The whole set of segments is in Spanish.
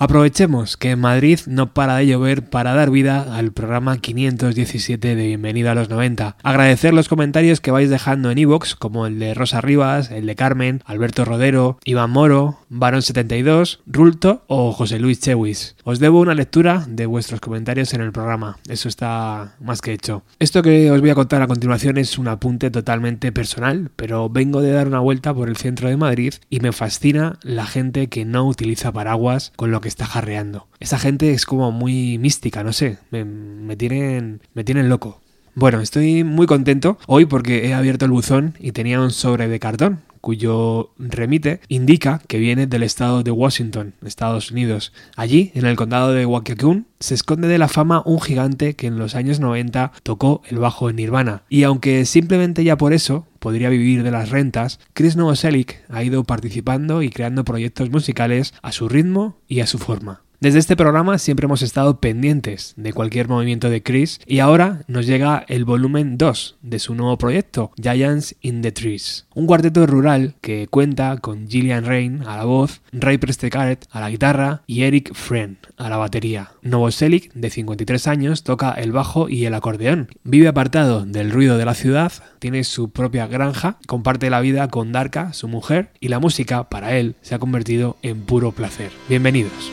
Aprovechemos que en Madrid no para de llover para dar vida al programa 517 de Bienvenido a los 90. Agradecer los comentarios que vais dejando en iVoox, como el de Rosa Rivas, el de Carmen, Alberto Rodero, Iván Moro, Barón72, Rulto o José Luis Chewis. Os debo una lectura de vuestros comentarios en el programa, eso está más que hecho. Esto que os voy a contar a continuación es un apunte totalmente personal, pero vengo de dar una vuelta por el centro de Madrid y me fascina la gente que no utiliza paraguas con lo que está jarreando. Esa gente es como muy mística, no sé, me, tienen, me tienen loco. Bueno, estoy muy contento hoy porque he abierto el buzón y tenía un sobre de cartón cuyo remite indica que viene del estado de Washington, Estados Unidos. Allí, en el condado de Waukesha, se esconde de la fama un gigante que en los años 90 tocó el bajo en Nirvana. Y aunque simplemente ya por eso podría vivir de las rentas, Chris Novoselic ha ido participando y creando proyectos musicales a su ritmo y a su forma. Desde este programa siempre hemos estado pendientes de cualquier movimiento de Chris y ahora nos llega el volumen 2 de su nuevo proyecto, Giants in the Trees. Un cuarteto rural que cuenta con Gillian Rain a la voz, Ray Prestecaret a la guitarra y Eric Friend a la batería. Novoselic, de 53 años, toca el bajo y el acordeón. Vive apartado del ruido de la ciudad, tiene su propia granja, comparte la vida con Darka, su mujer, y la música, para él, se ha convertido en puro placer. Bienvenidos.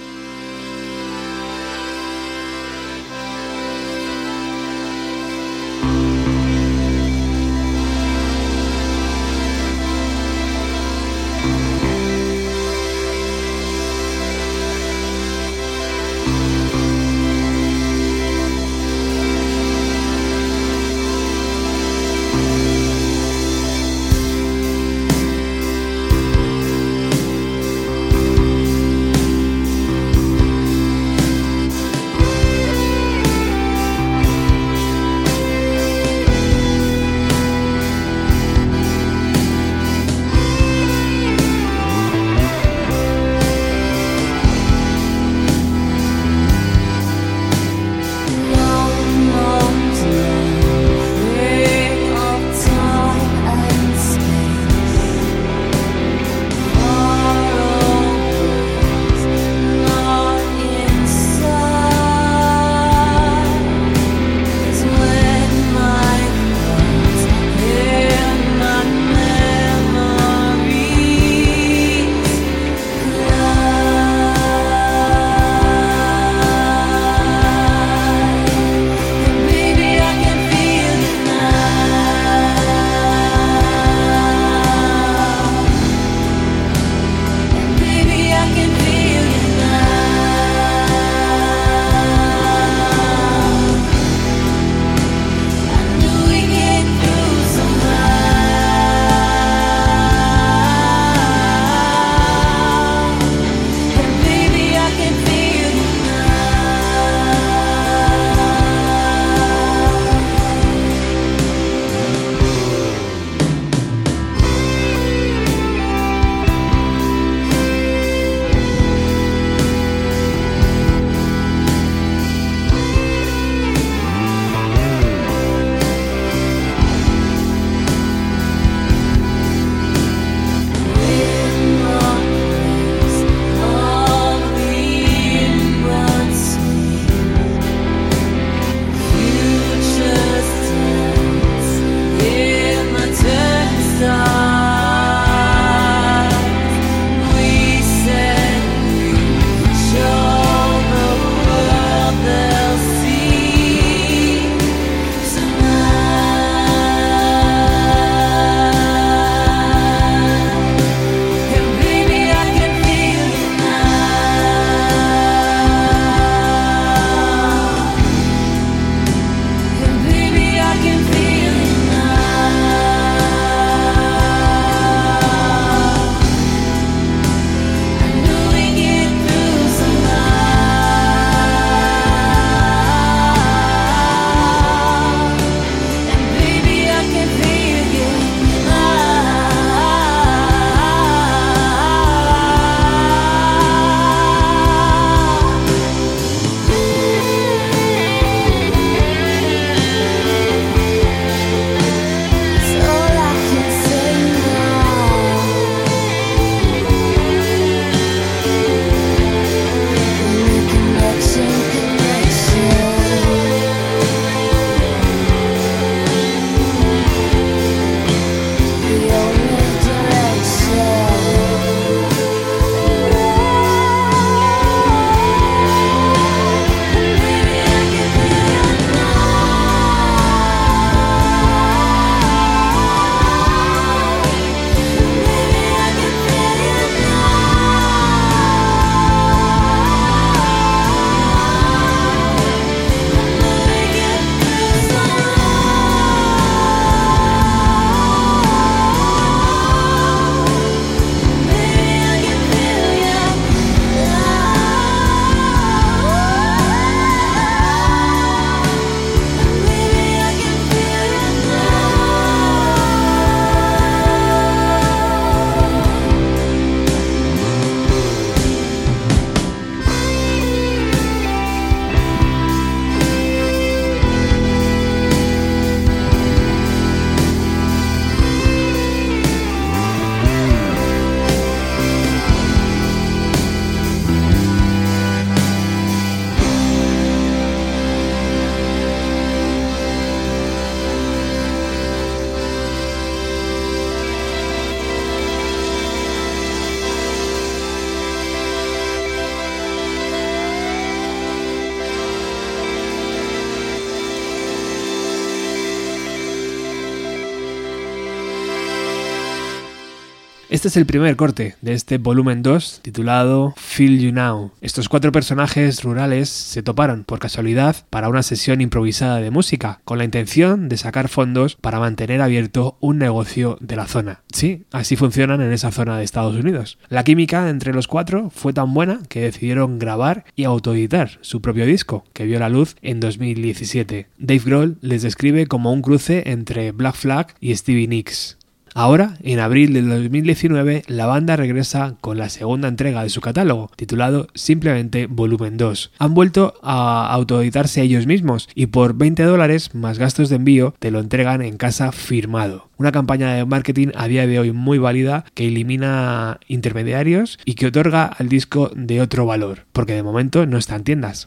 Este es el primer corte de este volumen 2 titulado Feel You Now. Estos cuatro personajes rurales se toparon por casualidad para una sesión improvisada de música con la intención de sacar fondos para mantener abierto un negocio de la zona. Sí, así funcionan en esa zona de Estados Unidos. La química entre los cuatro fue tan buena que decidieron grabar y autoeditar su propio disco, que vio la luz en 2017. Dave Grohl les describe como un cruce entre Black Flag y Stevie Nicks. Ahora, en abril del 2019, la banda regresa con la segunda entrega de su catálogo, titulado simplemente Volumen 2. Han vuelto a autoeditarse ellos mismos y por 20 dólares más gastos de envío te lo entregan en casa firmado. Una campaña de marketing a día de hoy muy válida que elimina intermediarios y que otorga al disco de otro valor, porque de momento no está en tiendas.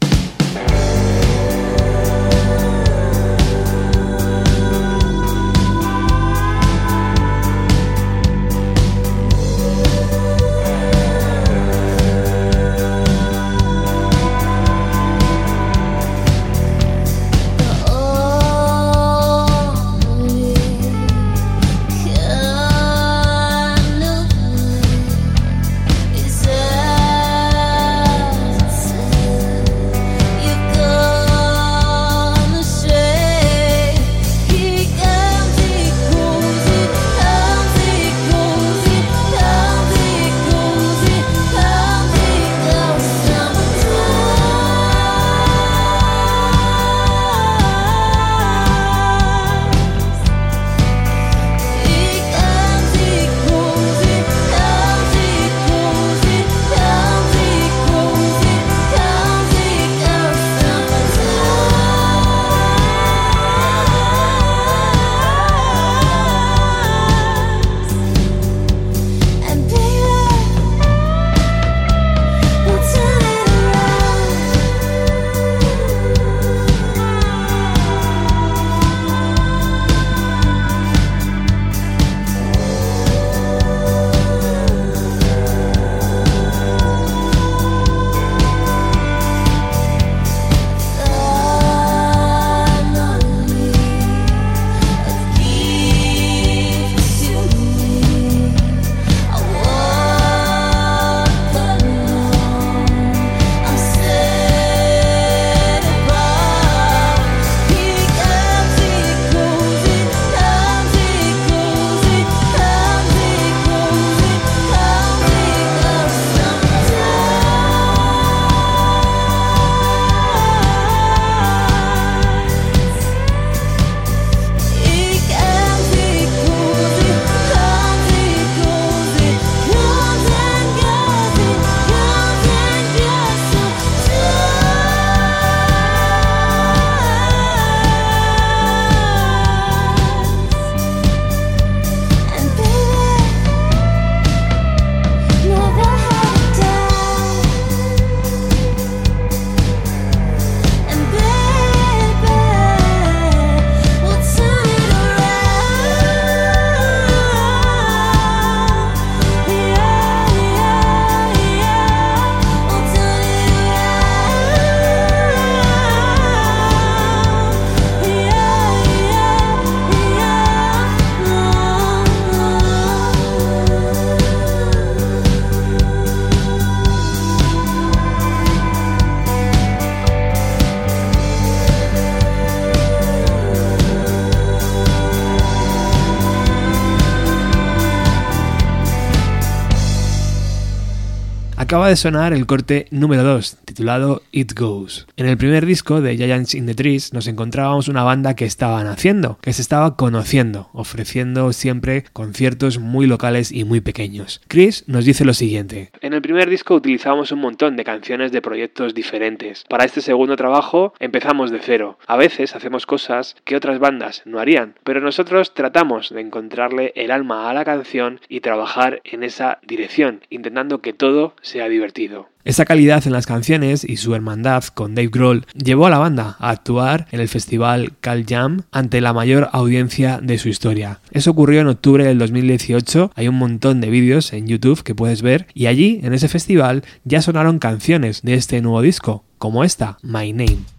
Acaba de sonar el corte número 2, titulado It Goes. En el primer disco de Giants in the Trees nos encontrábamos una banda que estaban haciendo, que se estaba conociendo, ofreciendo siempre conciertos muy locales y muy pequeños. Chris nos dice lo siguiente. En el primer disco utilizábamos un montón de canciones de proyectos diferentes. Para este segundo trabajo empezamos de cero. A veces hacemos cosas que otras bandas no harían, pero nosotros tratamos de encontrarle el alma a la canción y trabajar en esa dirección, intentando que todo sea divertido. Esa calidad en las canciones y su hermandad con Dave Grohl llevó a la banda a actuar en el festival Cal Jam ante la mayor audiencia de su historia. Eso ocurrió en octubre del 2018, hay un montón de vídeos en YouTube que puedes ver y allí, en ese festival, ya sonaron canciones de este nuevo disco, como esta, My Name.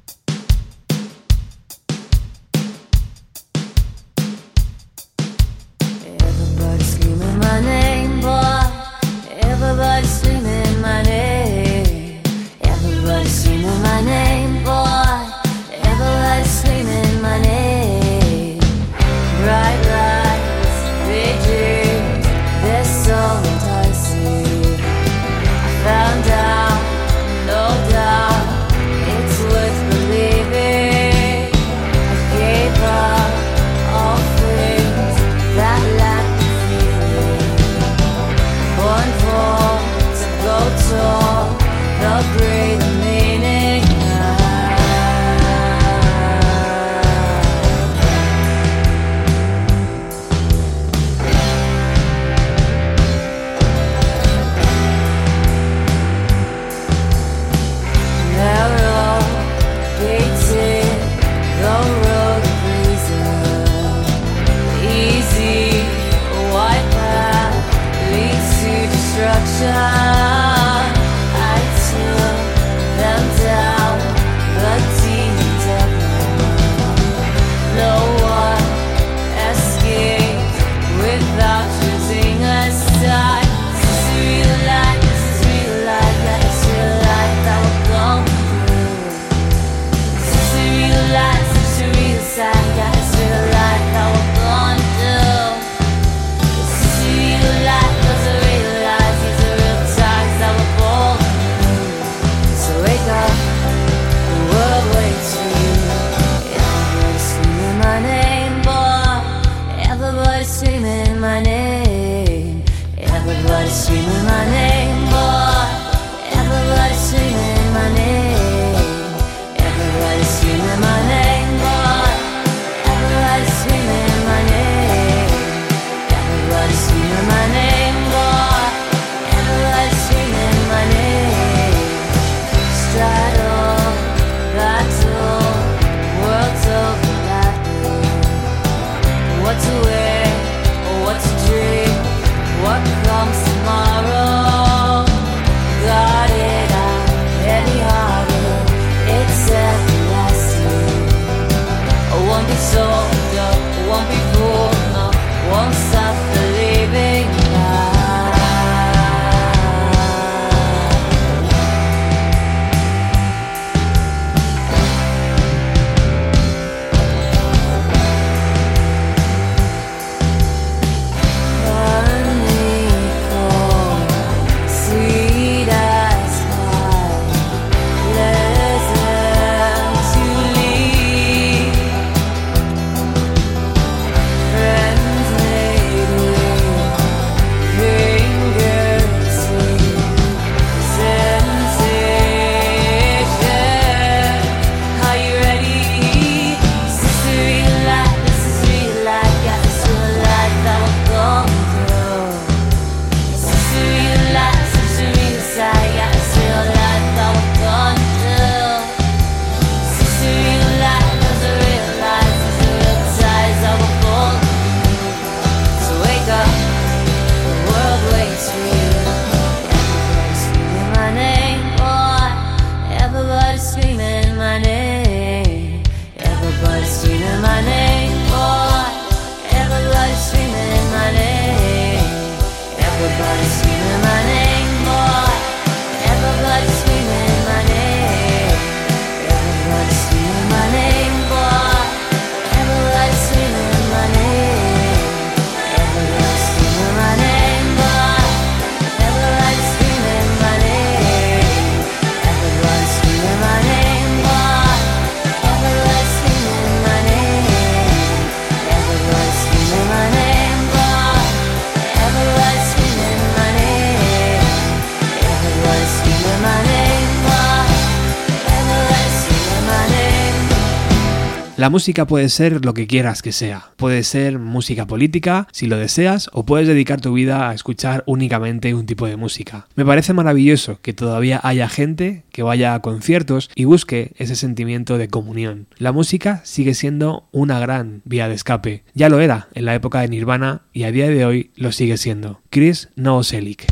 time once I believed. La música puede ser lo que quieras que sea. Puede ser música política, si lo deseas, o puedes dedicar tu vida a escuchar únicamente un tipo de música. Me parece maravilloso que todavía haya gente que vaya a conciertos y busque ese sentimiento de comunión. La música sigue siendo una gran vía de escape. Ya lo era en la época de Nirvana y a día de hoy lo sigue siendo. Chris Novoselic.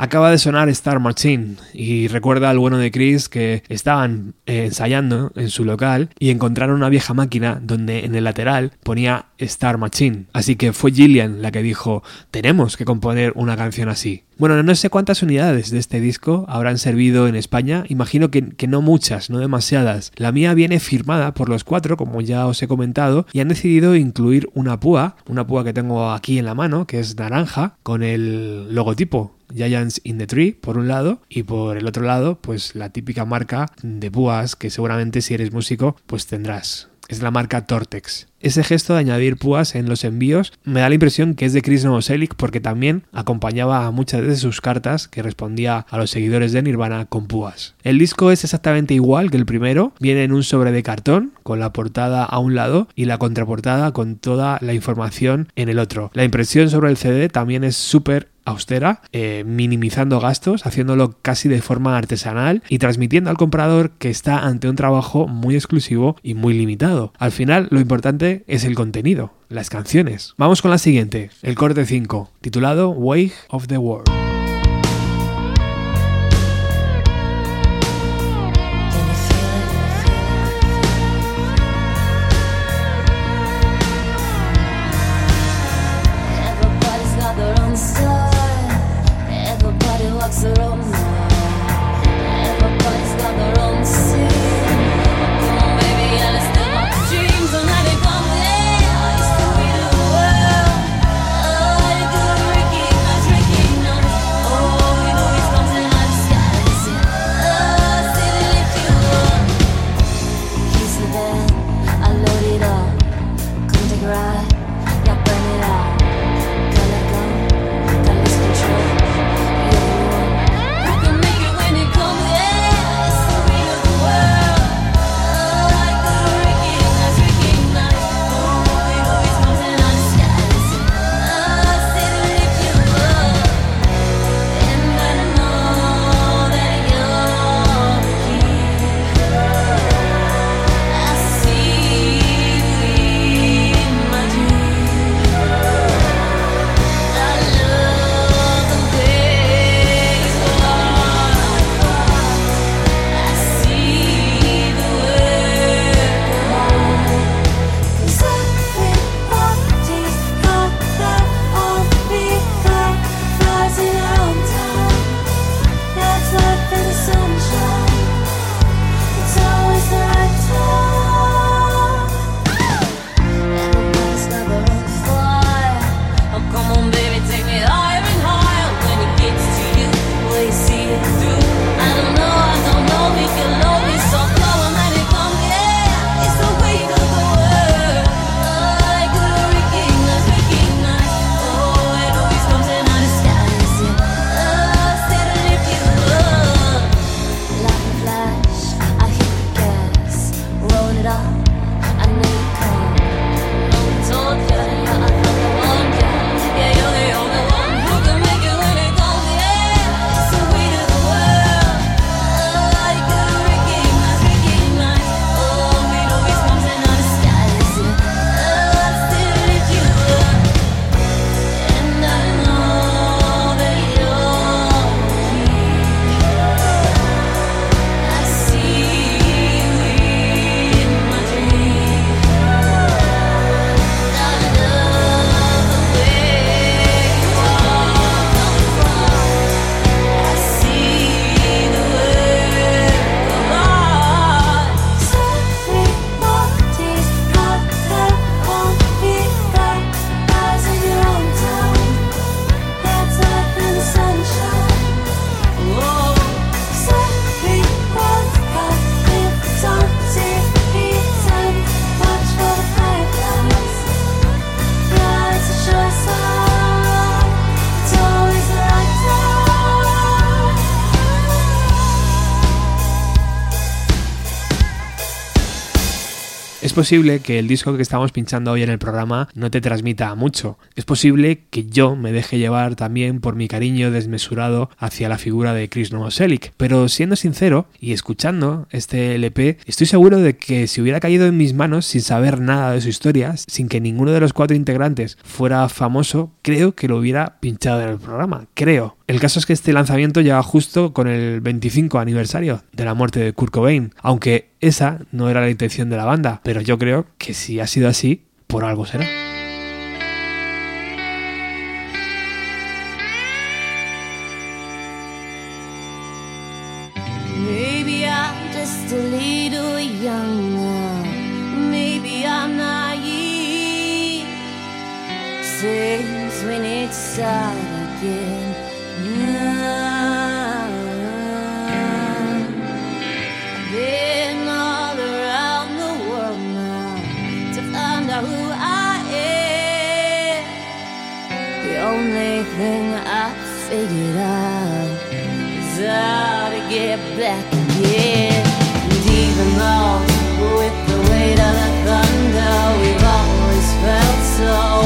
Acaba de sonar Star Machine y recuerda al bueno de Chris que estaban eh, ensayando en su local y encontraron una vieja máquina donde en el lateral ponía Star Machine. Así que fue Gillian la que dijo, tenemos que componer una canción así. Bueno, no sé cuántas unidades de este disco habrán servido en España, imagino que, que, no muchas, no demasiadas. La mía viene firmada por los cuatro, como ya os he comentado, y han decidido incluir una púa, una púa que tengo aquí en la mano, que es naranja, con el logotipo Giants in the Tree por un lado y por el otro lado pues la típica marca de púas que seguramente si eres músico pues tendrás es la marca Tortex. Ese gesto de añadir púas en los envíos me da la impresión que es de Chris Novoselic porque también acompañaba a muchas de sus cartas que respondía a los seguidores de Nirvana con púas. El disco es exactamente igual que el primero, viene en un sobre de cartón con la portada a un lado y la contraportada con toda la información en el otro. La impresión sobre el CD también es súper austera, eh, minimizando gastos, haciéndolo casi de forma artesanal y transmitiendo al comprador que está ante un trabajo muy exclusivo y muy limitado. Al final, lo importante es el contenido, las canciones. Vamos con la siguiente, el corte 5, titulado Way of the World. Posible que el disco que estamos pinchando hoy en el programa no te transmita mucho. Es posible que yo me deje llevar también por mi cariño desmesurado hacia la figura de Chris Novoselic. Pero siendo sincero y escuchando este LP, estoy seguro de que si hubiera caído en mis manos sin saber nada de su historia, sin que ninguno de los cuatro integrantes fuera famoso, creo que lo hubiera pinchado en el programa. Creo. El caso es que este lanzamiento llega justo con el 25 aniversario de la muerte de Kurt Cobain, aunque esa no era la intención de la banda, pero yo creo que si ha sido así, por algo será. Find who I am. The only thing I figured out is how to get back again. And even though with the weight of the thunder, we've always felt so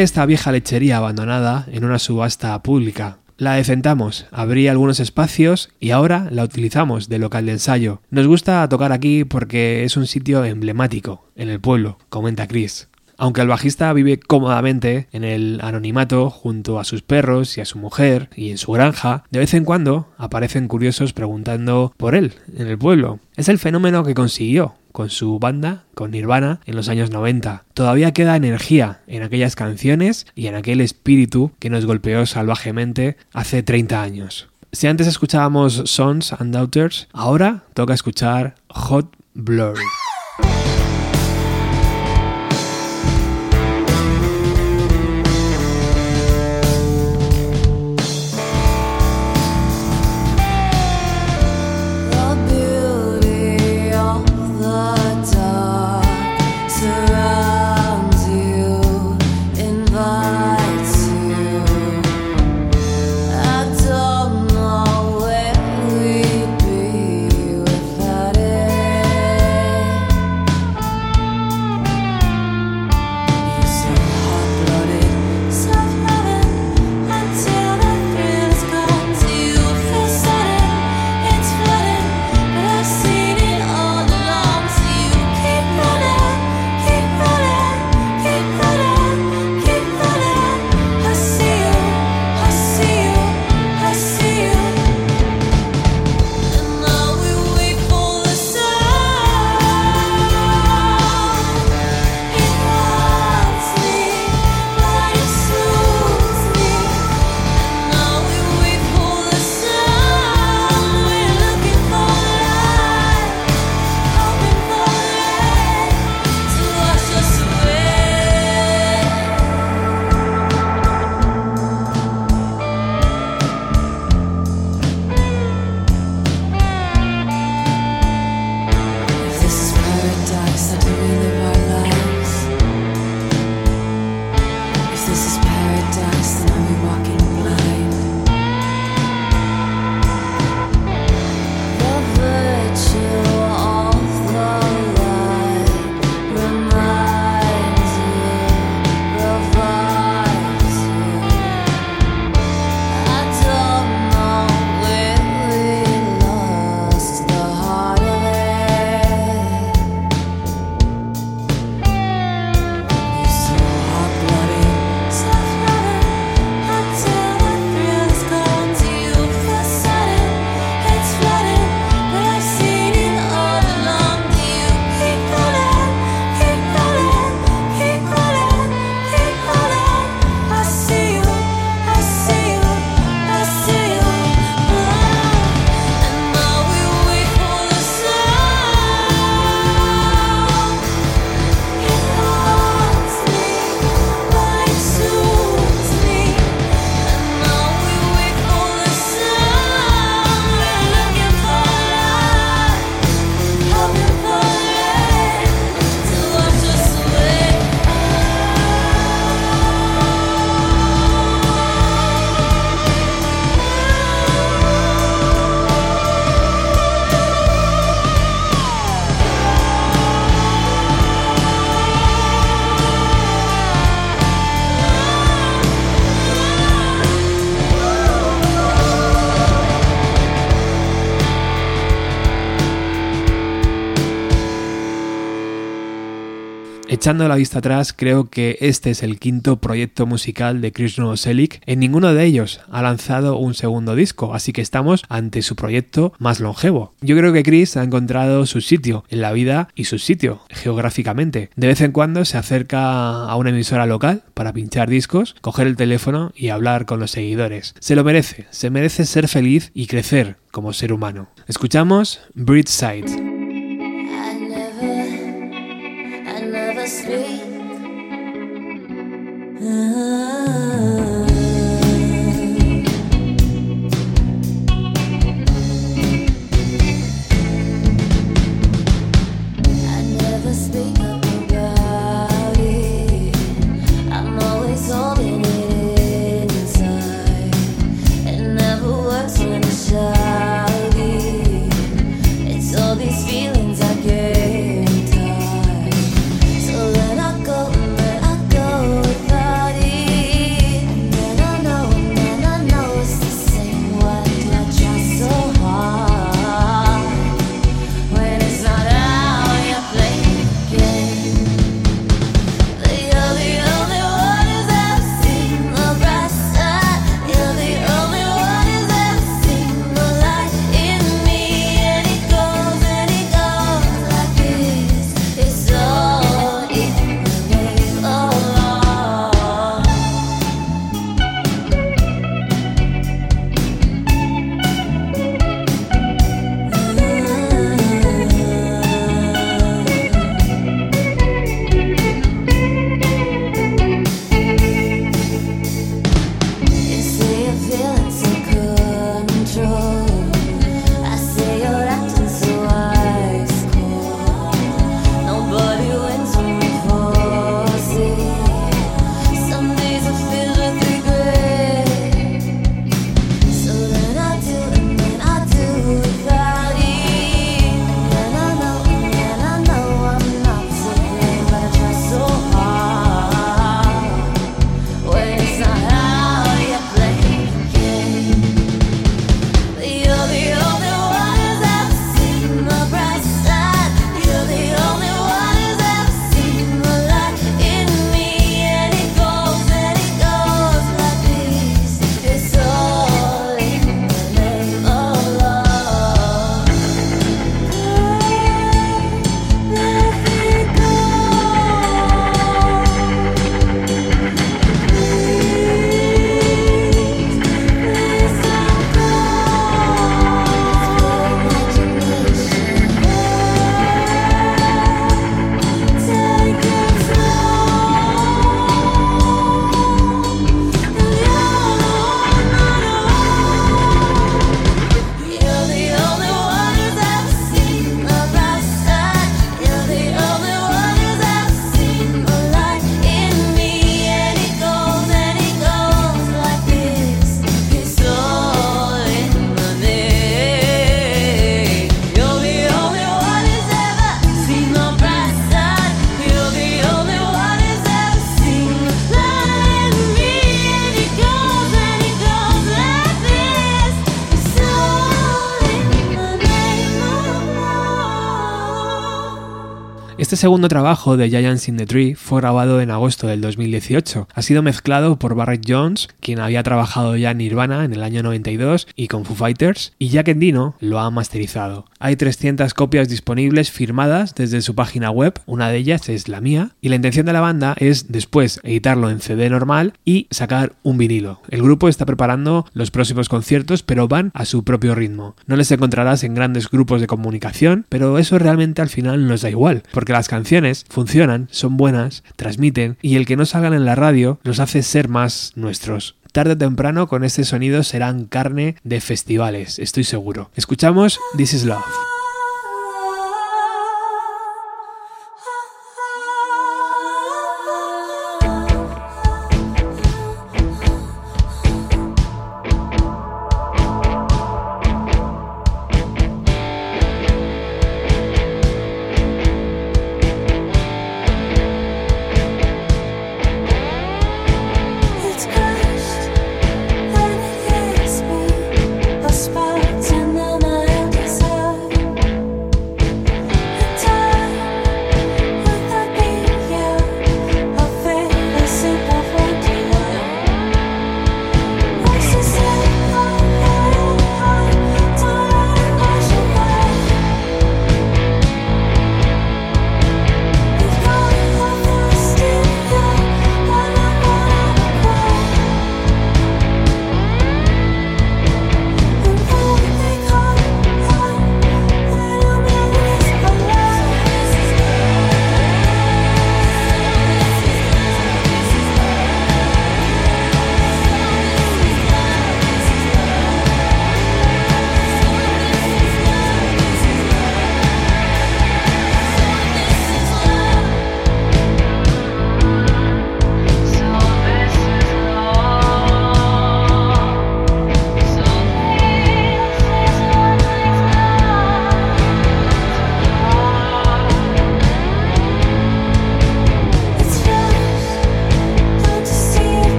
Esta vieja lechería abandonada en una subasta pública. La decentamos, abrí algunos espacios y ahora la utilizamos de local de ensayo. Nos gusta tocar aquí porque es un sitio emblemático en el pueblo, comenta Chris. Aunque el bajista vive cómodamente en el anonimato junto a sus perros y a su mujer y en su granja, de vez en cuando aparecen curiosos preguntando por él en el pueblo. Es el fenómeno que consiguió con su banda, con Nirvana, en los años 90. Todavía queda energía en aquellas canciones y en aquel espíritu que nos golpeó salvajemente hace 30 años. Si antes escuchábamos Sons and Daughters, ahora toca escuchar Hot Blur. Echando la vista atrás, creo que este es el quinto proyecto musical de Chris Novoselic. En ninguno de ellos ha lanzado un segundo disco, así que estamos ante su proyecto más longevo. Yo creo que Chris ha encontrado su sitio en la vida y su sitio geográficamente. De vez en cuando se acerca a una emisora local para pinchar discos, coger el teléfono y hablar con los seguidores. Se lo merece, se merece ser feliz y crecer como ser humano. Escuchamos Bridgeside. sleep. Ah. Segundo trabajo de Giants in the Tree fue grabado en agosto del 2018. Ha sido mezclado por Barrett Jones, quien había trabajado ya en Nirvana en el año 92 y con Foo Fighters, y Jack Endino lo ha masterizado. Hay 300 copias disponibles firmadas desde su página web, una de ellas es la mía, y la intención de la banda es después editarlo en CD normal y sacar un vinilo. El grupo está preparando los próximos conciertos, pero van a su propio ritmo. No les encontrarás en grandes grupos de comunicación, pero eso realmente al final nos da igual, porque las canciones funcionan, son buenas, transmiten, y el que no salgan en la radio los hace ser más nuestros tarde o temprano con este sonido serán carne de festivales, estoy seguro. Escuchamos This is Love.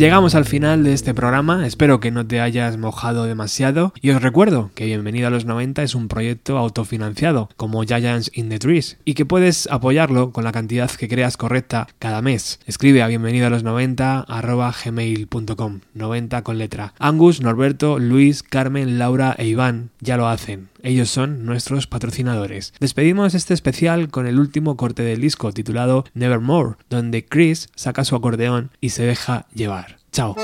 Llegamos al final de este programa, espero que no te hayas mojado demasiado y os recuerdo que Bienvenido a los 90 es un proyecto autofinanciado como Giants in the Trees y que puedes apoyarlo con la cantidad que creas correcta cada mes. Escribe a bienvenido a los 90 arroba gmail.com 90 con letra. Angus, Norberto, Luis, Carmen, Laura e Iván ya lo hacen. Ellos son nuestros patrocinadores. Despedimos este especial con el último corte del disco titulado Nevermore, donde Chris saca su acordeón y se deja llevar. Chao.